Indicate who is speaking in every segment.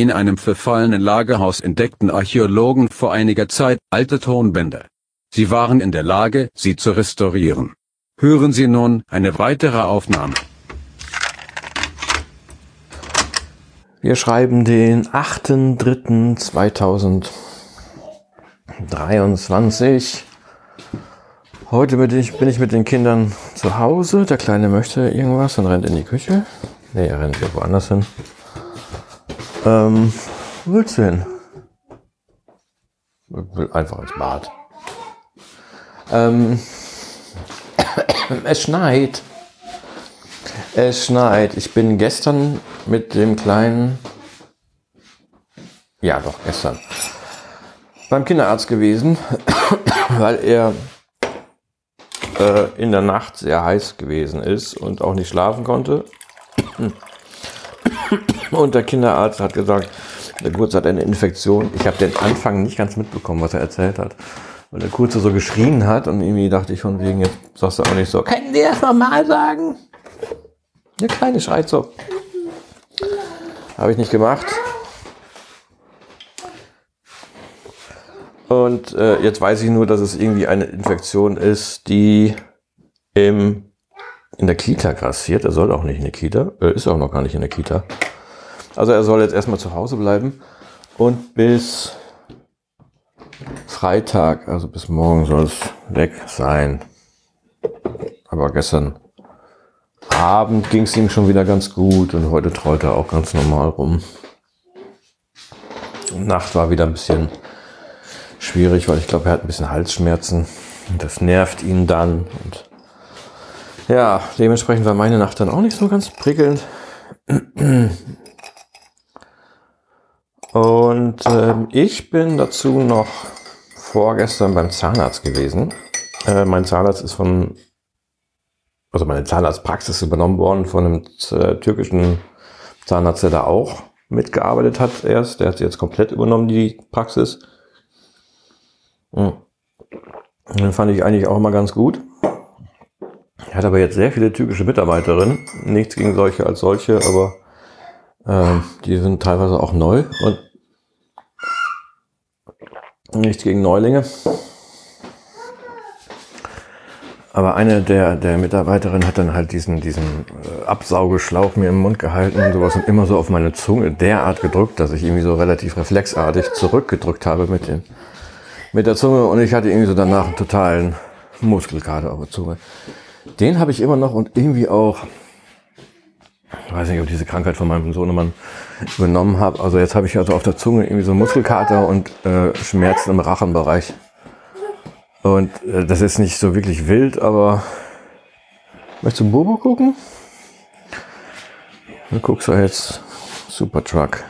Speaker 1: In einem verfallenen Lagerhaus entdeckten Archäologen vor einiger Zeit alte Tonbänder. Sie waren in der Lage, sie zu restaurieren. Hören Sie nun eine weitere Aufnahme.
Speaker 2: Wir schreiben den 8.3.2023. Heute bin ich, bin ich mit den Kindern zu Hause. Der Kleine möchte irgendwas und rennt in die Küche. Ne, er rennt hier woanders hin. Ähm, wo willst du hin? Ich will einfach ins Bad. Ähm, es schneit. Es schneit. Ich bin gestern mit dem Kleinen, ja doch, gestern, beim Kinderarzt gewesen, weil er äh, in der Nacht sehr heiß gewesen ist und auch nicht schlafen konnte. Und der Kinderarzt hat gesagt, der Kurze hat eine Infektion. Ich habe den Anfang nicht ganz mitbekommen, was er erzählt hat. Weil der Kurze so geschrien hat und irgendwie dachte ich von wegen, jetzt sagst du auch nicht so, können Sie das normal sagen? Der Kleine schreit so. Habe ich nicht gemacht. Und äh, jetzt weiß ich nur, dass es irgendwie eine Infektion ist, die im, in der Kita grassiert. Er soll auch nicht in der Kita. Er ist auch noch gar nicht in der Kita. Also er soll jetzt erstmal zu Hause bleiben. Und bis Freitag, also bis morgen soll es weg sein. Aber gestern Abend ging es ihm schon wieder ganz gut und heute trollt er auch ganz normal rum. Nacht war wieder ein bisschen schwierig, weil ich glaube, er hat ein bisschen Halsschmerzen. Und das nervt ihn dann. Und ja, dementsprechend war meine Nacht dann auch nicht so ganz prickelnd. Und ähm, ich bin dazu noch vorgestern beim Zahnarzt gewesen. Äh, mein Zahnarzt ist von, also meine Zahnarztpraxis übernommen worden von einem äh, türkischen Zahnarzt, der da auch mitgearbeitet hat erst. Der hat sie jetzt komplett übernommen, die Praxis. Mhm. Den fand ich eigentlich auch immer ganz gut. Er hat aber jetzt sehr viele türkische Mitarbeiterinnen. Nichts gegen solche als solche, aber äh, die sind teilweise auch neu und nichts gegen Neulinge. Aber eine der, der Mitarbeiterinnen hat dann halt diesen, diesen äh, Absaugeschlauch mir im Mund gehalten und sowas und immer so auf meine Zunge derart gedrückt, dass ich irgendwie so relativ reflexartig zurückgedrückt habe mit, den, mit der Zunge und ich hatte irgendwie so danach einen totalen Muskelkater auf der Zunge. Den habe ich immer noch und irgendwie auch, ich weiß nicht, ob ich diese Krankheit von meinem Sohnemann übernommen habe. Also jetzt habe ich also auf der Zunge irgendwie so Muskelkater und äh, Schmerzen im Rachenbereich. Und äh, das ist nicht so wirklich wild, aber möchtest du Bobo gucken? Du guckst du jetzt Super Truck.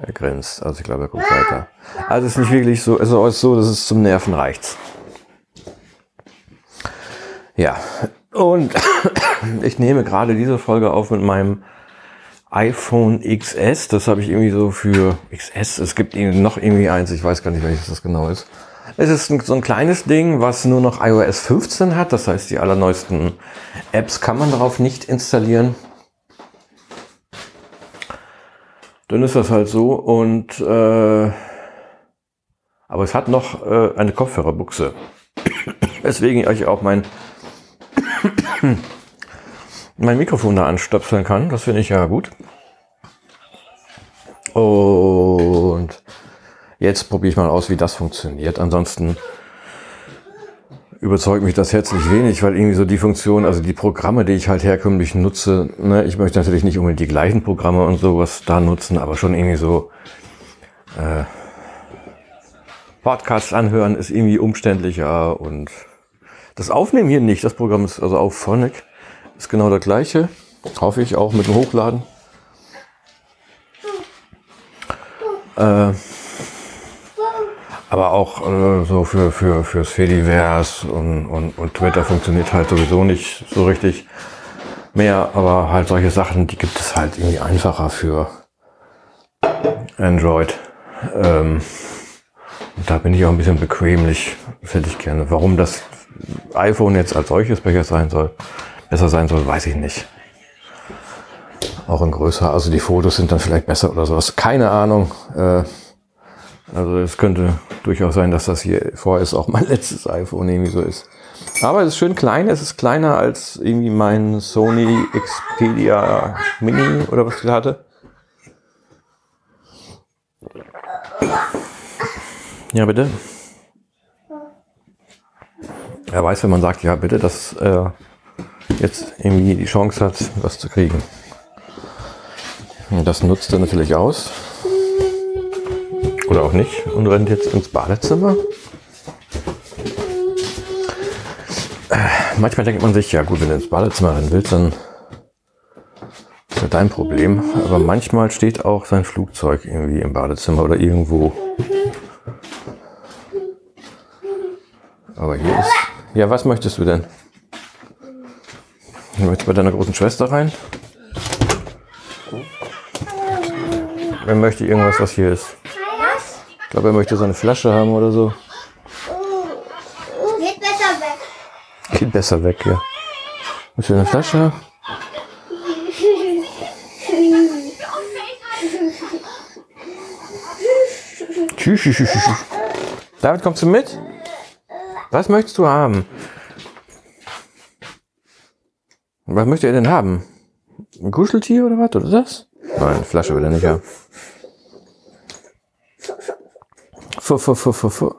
Speaker 2: Er grinst, also ich glaube, er guckt weiter. Also es ist nicht wirklich so, es ist so, dass es zum Nerven reicht. Ja, und ich nehme gerade diese Folge auf mit meinem iPhone XS. Das habe ich irgendwie so für XS. Es gibt noch irgendwie eins, ich weiß gar nicht, welches das genau ist. Es ist so ein kleines Ding, was nur noch iOS 15 hat. Das heißt, die allerneuesten Apps kann man darauf nicht installieren. Dann ist das halt so. Und äh, aber es hat noch äh, eine Kopfhörerbuchse. Weswegen ich auch mein mein Mikrofon da anstöpseln kann. Das finde ich ja gut. Und jetzt probiere ich mal aus, wie das funktioniert. Ansonsten überzeugt mich das herzlich wenig, weil irgendwie so die Funktion, also die Programme, die ich halt herkömmlich nutze, ne, ich möchte natürlich nicht unbedingt die gleichen Programme und sowas da nutzen, aber schon irgendwie so äh, Podcasts anhören ist irgendwie umständlicher und das Aufnehmen hier nicht. Das Programm ist also auf Phonic. Ist genau das gleiche. Hoffe ich auch mit dem Hochladen. Äh, aber auch äh, so für, für, fürs Fediverse und, und, und Twitter funktioniert halt sowieso nicht so richtig mehr. Aber halt solche Sachen, die gibt es halt irgendwie einfacher für Android. Ähm, und da bin ich auch ein bisschen bequemlich. Hätte ich gerne. Warum das iPhone jetzt als solches besser sein soll, besser sein soll, weiß ich nicht. Auch in größer. Also die Fotos sind dann vielleicht besser oder sowas. Keine Ahnung. Äh, also es könnte durchaus sein, dass das hier vorerst auch mein letztes iPhone irgendwie so ist. Aber es ist schön klein. Es ist kleiner als irgendwie mein Sony Xperia Mini oder was ich da hatte. Ja, bitte. Er weiß, wenn man sagt, ja, bitte, dass er jetzt irgendwie die Chance hat, was zu kriegen. Das nutzt er natürlich aus. Oder auch nicht. Und rennt jetzt ins Badezimmer. Äh, manchmal denkt man sich, ja gut, wenn du ins Badezimmer rennen willst, dann ist ja dein Problem. Aber manchmal steht auch sein Flugzeug irgendwie im Badezimmer oder irgendwo. Aber hier ist. Ja, was möchtest du denn? Du möchtest bei deiner großen Schwester rein? Wer möchte irgendwas, was hier ist? Ich glaube, er möchte so eine Flasche haben oder so.
Speaker 3: Geht besser weg.
Speaker 2: Geht besser weg, ja. Willst du eine Flasche? Tschüss, tschüss. David, kommst du mit? Was möchtest du haben? Was möchte er denn haben? Ein Kuscheltier oder was? Oder das? Nein, Flasche will er nicht haben. Fu, fu, fu, fu, fu.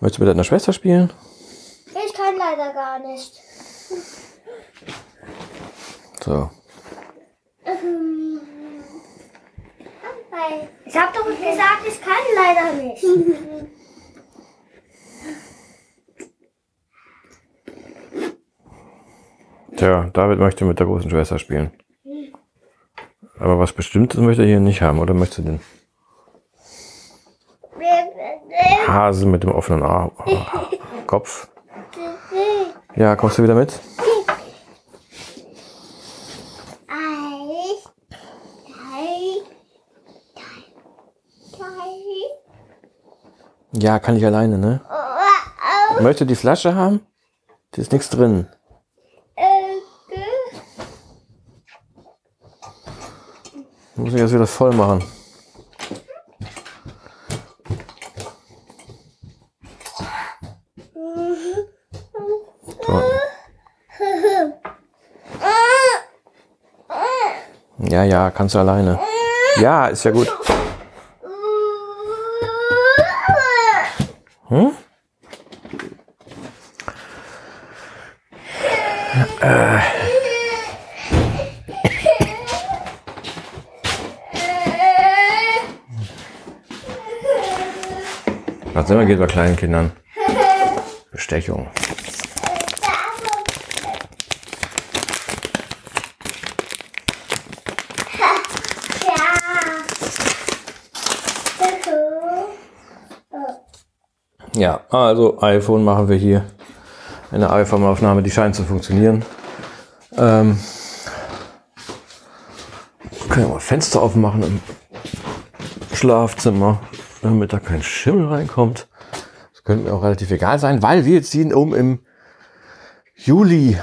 Speaker 2: Möchtest du mit deiner Schwester spielen?
Speaker 3: Ich kann leider gar nicht.
Speaker 2: So.
Speaker 3: Ähm, Ich hab doch gesagt, ich kann leider nicht.
Speaker 2: Tja, David möchte mit der großen Schwester spielen. Aber was Bestimmtes möchte er hier nicht haben, oder möchtest du den Hase mit dem offenen Ar Kopf? Ja, kommst du wieder mit? Ja, kann ich alleine, ne? Möchte die Flasche haben? Da ist nichts drin.
Speaker 3: Äh,
Speaker 2: Muss ich das wieder voll machen. Ja, ja, kannst du alleine. Ja, ist ja gut. Hm? Was immer geht bei kleinen Kindern. Bestechung. Ja, also iPhone machen wir hier. Eine iPhone-Aufnahme, die scheint zu funktionieren. Ähm, können wir mal Fenster aufmachen im Schlafzimmer, damit da kein Schimmel reinkommt. Das könnte mir auch relativ egal sein, weil wir ziehen um im Juli.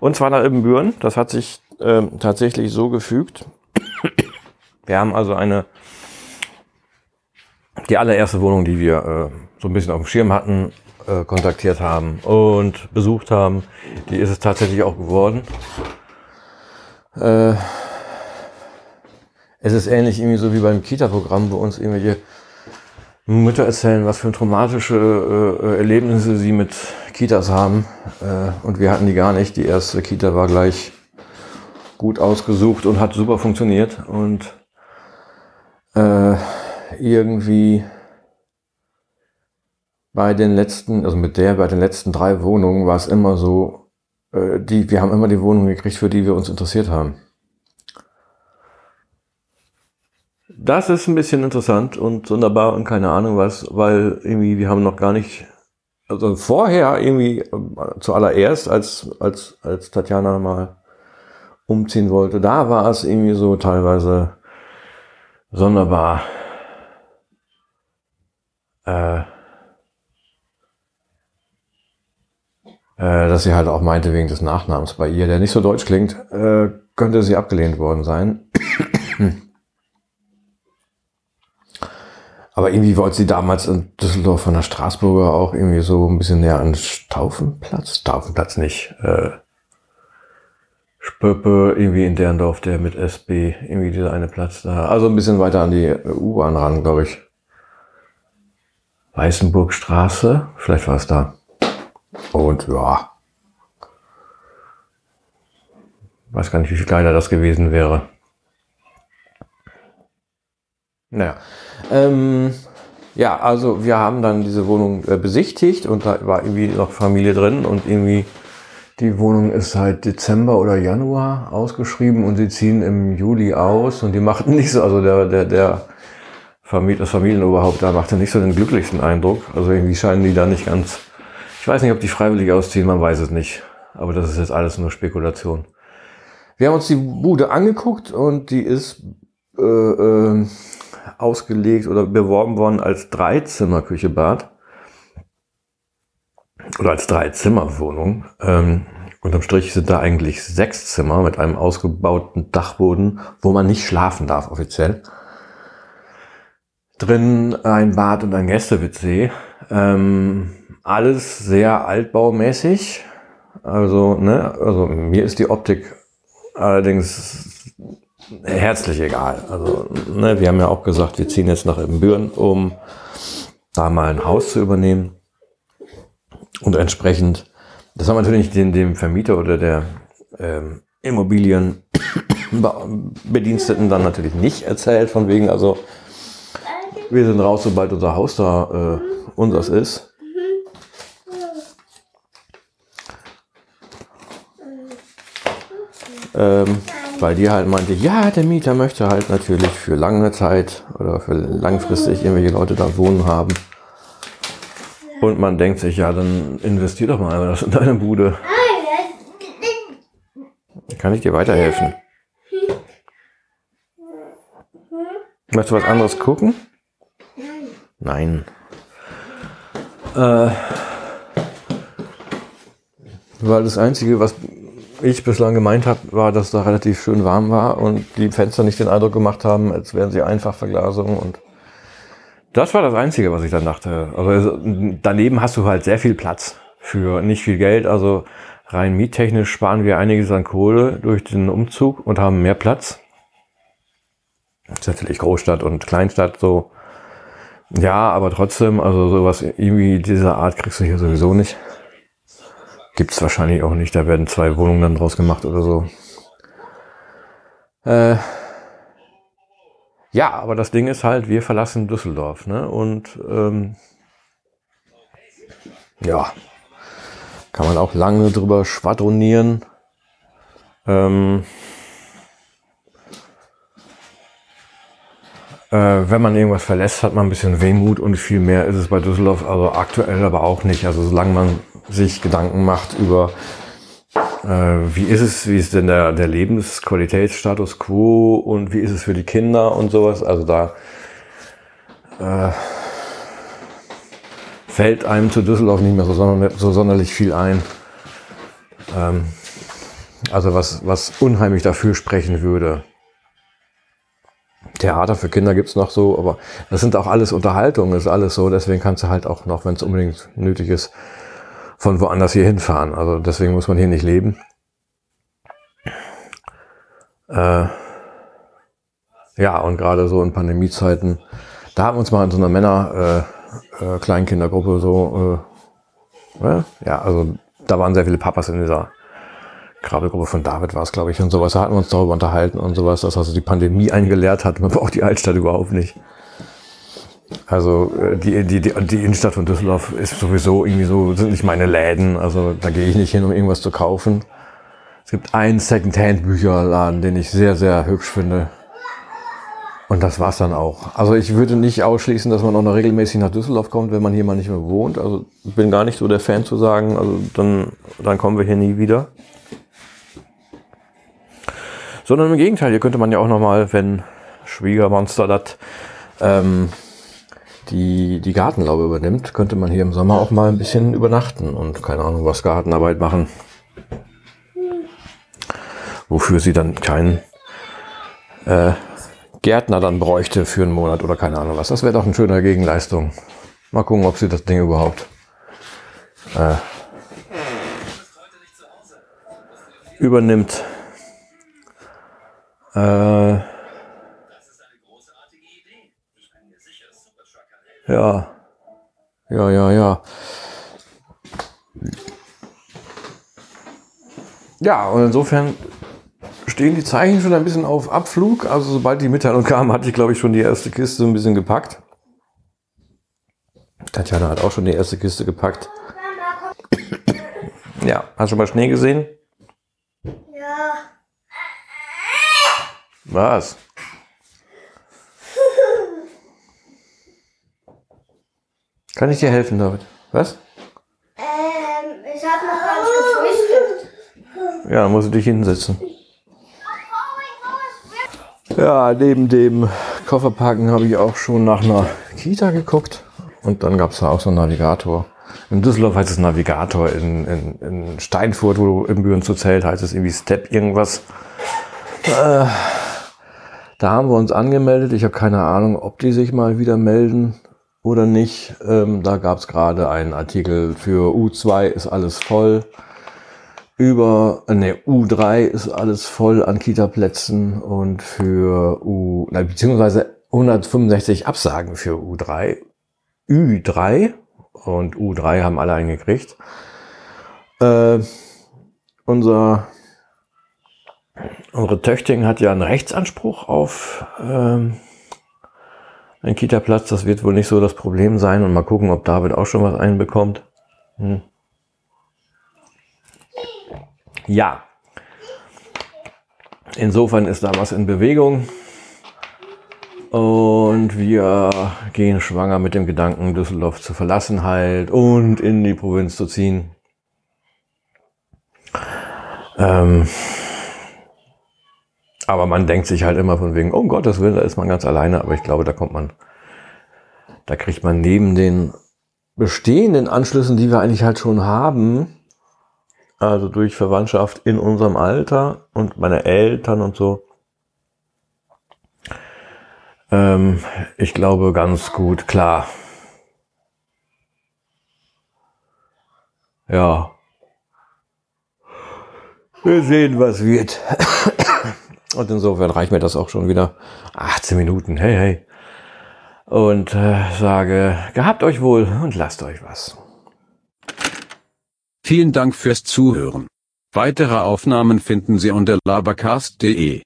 Speaker 2: Und zwar nach Ibbenbüren. Das hat sich ähm, tatsächlich so gefügt. Wir haben also eine, die allererste Wohnung, die wir äh, so ein bisschen auf dem Schirm hatten, äh, kontaktiert haben und besucht haben. Die ist es tatsächlich auch geworden. Äh, es ist ähnlich irgendwie so wie beim Kita-Programm, wo uns irgendwelche Mütter erzählen, was für traumatische äh, Erlebnisse sie mit Kitas haben. Äh, und wir hatten die gar nicht. Die erste Kita war gleich gut ausgesucht und hat super funktioniert. Und äh, irgendwie bei den letzten, also mit der, bei den letzten drei Wohnungen war es immer so, äh, die, wir haben immer die Wohnung gekriegt, für die wir uns interessiert haben. Das ist ein bisschen interessant und sonderbar und keine Ahnung was, weil irgendwie wir haben noch gar nicht, also vorher irgendwie äh, zuallererst, als, als, als Tatjana mal umziehen wollte, da war es irgendwie so teilweise sonderbar. Äh, dass sie halt auch meinte, wegen des Nachnamens bei ihr, der nicht so deutsch klingt, äh, könnte sie abgelehnt worden sein. Aber irgendwie wollte sie damals in Düsseldorf von der Straßburger auch irgendwie so ein bisschen näher an Staufenplatz. Staufenplatz nicht. Äh, Spöppe, irgendwie in Derndorf, der mit SB, irgendwie dieser eine Platz da. Also ein bisschen weiter an die U-Bahn ran, glaube ich. Weißenburgstraße, vielleicht war es da. Und ja. Weiß gar nicht, wie viel kleiner das gewesen wäre. Naja. Ähm, ja, also wir haben dann diese Wohnung äh, besichtigt und da war irgendwie noch Familie drin und irgendwie die Wohnung ist seit Dezember oder Januar ausgeschrieben und sie ziehen im Juli aus und die machten nicht so, also der, der, der Familie, das Familienoberhaupt da machte nicht so den glücklichsten Eindruck. Also irgendwie scheinen die da nicht ganz, ich weiß nicht, ob die freiwillig ausziehen, man weiß es nicht. Aber das ist jetzt alles nur Spekulation. Wir haben uns die Bude angeguckt und die ist äh, äh, ausgelegt oder beworben worden als Dreizimmer-Küche-Bad. Oder als Dreizimmerwohnung. Ähm, unterm Strich sind da eigentlich sechs Zimmer mit einem ausgebauten Dachboden, wo man nicht schlafen darf offiziell. Drin ein Bad und ein Gäste-WC. Ähm, alles sehr altbaumäßig. Also, ne, also mir ist die Optik allerdings herzlich egal. Also, ne, wir haben ja auch gesagt, wir ziehen jetzt nach Ibbenbüren, um da mal ein Haus zu übernehmen. Und entsprechend, das haben wir natürlich dem, dem Vermieter oder der ähm, Immobilienbediensteten dann natürlich nicht erzählt, von wegen, also wir sind raus, sobald unser Haus da äh, unseres ist. Ähm, weil die halt meinte, ja, der Mieter möchte halt natürlich für lange Zeit oder für langfristig irgendwelche Leute da wohnen haben. Und man denkt sich, ja, dann investier doch mal das in deine Bude. Kann ich dir weiterhelfen? Möchtest du was anderes gucken? Nein. Äh, weil das Einzige, was ich bislang gemeint habe, war, dass da relativ schön warm war und die Fenster nicht den Eindruck gemacht haben, als wären sie einfach Verglasung und das war das Einzige, was ich dann dachte. Also daneben hast du halt sehr viel Platz für nicht viel Geld. Also rein miettechnisch sparen wir einiges an Kohle durch den Umzug und haben mehr Platz. Das ist natürlich Großstadt und Kleinstadt so. Ja, aber trotzdem, also sowas irgendwie dieser Art kriegst du hier sowieso nicht. Gibt's wahrscheinlich auch nicht. Da werden zwei Wohnungen dann draus gemacht oder so. Äh, ja, aber das Ding ist halt, wir verlassen Düsseldorf, ne? Und ähm, ja, kann man auch lange drüber schwadronieren. Ähm, äh, wenn man irgendwas verlässt, hat man ein bisschen Wehmut und viel mehr ist es bei Düsseldorf, also aktuell aber auch nicht. Also solange man sich Gedanken macht über äh, wie ist es, wie ist denn der, der Lebensqualitätsstatus quo und wie ist es für die Kinder und sowas. Also da äh, fällt einem zu Düsseldorf nicht mehr so, sonder, so sonderlich viel ein. Ähm, also was, was unheimlich dafür sprechen würde. Theater für Kinder gibt's noch so, aber das sind auch alles Unterhaltungen, ist alles so. Deswegen kannst du halt auch noch, wenn es unbedingt nötig ist, von woanders hier hinfahren. Also deswegen muss man hier nicht leben. Äh, ja, und gerade so in Pandemiezeiten, da haben wir uns mal in so einer Männer äh, äh, Kleinkindergruppe so, äh, ja, also da waren sehr viele Papas in dieser Krabbelgruppe von David war es, glaube ich, und sowas. Da hatten wir uns darüber unterhalten und sowas, dass also die Pandemie eingelehrt hat. Man braucht die Altstadt überhaupt nicht. Also äh, die, die, die, die Innenstadt von Düsseldorf ist sowieso irgendwie so, sind nicht meine Läden. Also da gehe ich nicht hin, um irgendwas zu kaufen. Es gibt einen Secondhand-Bücherladen, den ich sehr, sehr hübsch finde. Und das war's dann auch. Also ich würde nicht ausschließen, dass man auch noch regelmäßig nach Düsseldorf kommt, wenn man hier mal nicht mehr wohnt. Also ich bin gar nicht so der Fan zu sagen, also dann, dann kommen wir hier nie wieder. Sondern im Gegenteil, hier könnte man ja auch noch mal, wenn Schwiegermonster das ähm, die die Gartenlaube übernimmt, könnte man hier im Sommer auch mal ein bisschen übernachten und keine Ahnung was Gartenarbeit machen. Wofür sie dann keinen äh, Gärtner dann bräuchte für einen Monat oder keine Ahnung was. Das wäre doch eine schöne Gegenleistung. Mal gucken, ob sie das Ding überhaupt äh, übernimmt. Äh, ja. Ja, ja, ja. Ja, und insofern stehen die Zeichen schon ein bisschen auf Abflug. Also sobald die Mitteilung kam, hatte ich, glaube ich, schon die erste Kiste ein bisschen gepackt. Tatjana hat auch schon die erste Kiste gepackt. Ja, hast du mal Schnee gesehen?
Speaker 3: Ja.
Speaker 2: Was? Kann ich dir helfen, David? Was?
Speaker 3: Ähm, ich habe noch gar nicht gefrühstückt.
Speaker 2: Ja, dann musst du dich hinsetzen. Ja, neben dem Kofferpacken habe ich auch schon nach einer Kita geguckt. Und dann gab es da auch so einen Navigator. In Düsseldorf heißt es Navigator, in, in, in Steinfurt, wo im Büren zu Zelt, heißt es irgendwie Step irgendwas. Äh, da haben wir uns angemeldet. Ich habe keine Ahnung, ob die sich mal wieder melden oder nicht. Ähm, da gab es gerade einen Artikel für U2 ist alles voll. Über, äh, ne, U3 ist alles voll an Kita-Plätzen und für U, na, beziehungsweise 165 Absagen für U3. Ü3 und U3 haben alle eingekriegt. Äh, unser, unsere Töchting hat ja einen Rechtsanspruch auf ähm, einen Kita-Platz. Das wird wohl nicht so das Problem sein. Und mal gucken, ob David auch schon was einbekommt. Hm. Ja. Insofern ist da was in Bewegung. Und wir gehen schwanger mit dem Gedanken, Düsseldorf zu verlassen halt und in die Provinz zu ziehen. Ähm, aber man denkt sich halt immer von wegen, oh Gottes Willen, da ist man ganz alleine. Aber ich glaube, da kommt man, da kriegt man neben den bestehenden Anschlüssen, die wir eigentlich halt schon haben, also durch Verwandtschaft in unserem Alter und meine Eltern und so, ähm, ich glaube ganz gut klar. Ja. Wir sehen, was wird. Und insofern reicht mir das auch schon wieder 18 Minuten. Hey, hey. Und äh, sage, gehabt euch wohl und lasst euch was.
Speaker 1: Vielen Dank fürs Zuhören. Weitere Aufnahmen finden Sie unter labercast.de.